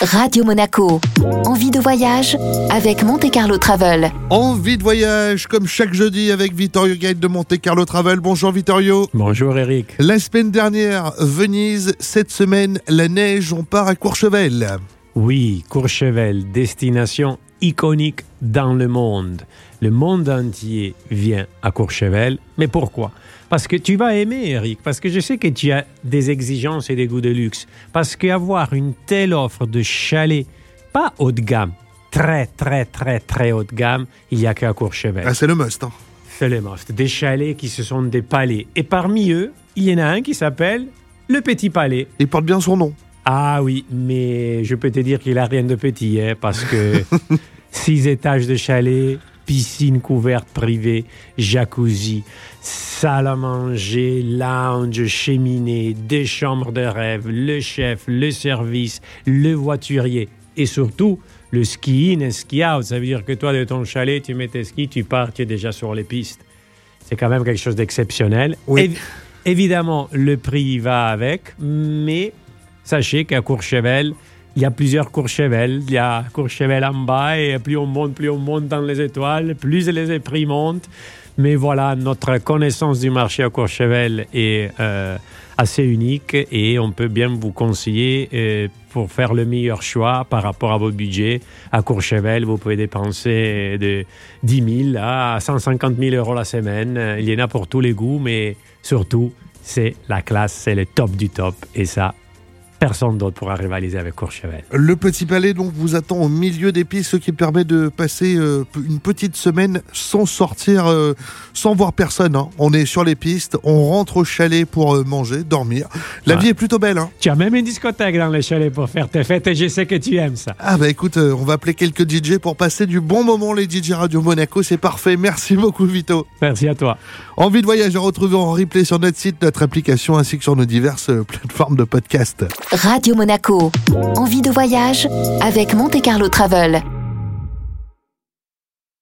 Radio Monaco. Envie de voyage avec Monte Carlo Travel. Envie de voyage, comme chaque jeudi avec Vittorio Guide de Monte Carlo Travel. Bonjour Vittorio. Bonjour Eric. La semaine dernière, Venise. Cette semaine, la neige, on part à Courchevel. Oui, Courchevel, destination iconique dans le monde. Le monde entier vient à Courchevel. Mais pourquoi? Parce que tu vas aimer, Eric, parce que je sais que tu as des exigences et des goûts de luxe. Parce qu'avoir une telle offre de chalets, pas haut de gamme, très, très, très, très haut de gamme, il n'y a qu'à Courchevel. Ah, c'est le must. hein. C'est le must. Des chalets qui se sont des palais. Et parmi eux, il y en a un qui s'appelle le Petit Palais. Il porte bien son nom. Ah oui, mais je peux te dire qu'il a rien de petit, hein, parce que six étages de chalet, piscine couverte privée, jacuzzi, salle à manger, lounge, cheminée, des chambres de rêve, le chef, le service, le voiturier et surtout le ski in et ski out. Ça veut dire que toi, de ton chalet, tu mets tes skis, tu pars, tu es déjà sur les pistes. C'est quand même quelque chose d'exceptionnel. Oui. Évi- évidemment, le prix va avec, mais sachez qu'à Courchevel, il y a plusieurs Courchevel. Il y a Courchevel en bas et plus on monte, plus on monte dans les étoiles, plus les prix montent. Mais voilà, notre connaissance du marché à Courchevel est euh, assez unique et on peut bien vous conseiller euh, pour faire le meilleur choix par rapport à votre budget. À Courchevel, vous pouvez dépenser de 10 000 à 150 000 euros la semaine. Il y en a pour tous les goûts, mais surtout, c'est la classe, c'est le top du top. Et ça, personne d'autre pourra rivaliser avec Courchevel. Le Petit Palais donc vous attend au milieu des pistes, ce qui permet de passer euh, une petite semaine sans sortir, euh, sans voir personne. hein. On est sur les pistes, on rentre au chalet pour euh, manger, dormir. La Ouais. vie est plutôt belle. Hein. Tu as même une discothèque dans les chalets pour faire tes fêtes et je sais que tu aimes ça. Ah bah écoute, on va appeler quelques DJ pour passer du bon moment les DJ Radio Monaco, c'est parfait. Merci beaucoup Vito. Merci à toi. Envie de voyage à retrouver en replay sur notre site, notre application ainsi que sur nos diverses plateformes de podcast. Radio Monaco. Envie de voyage avec Monte Carlo Travel.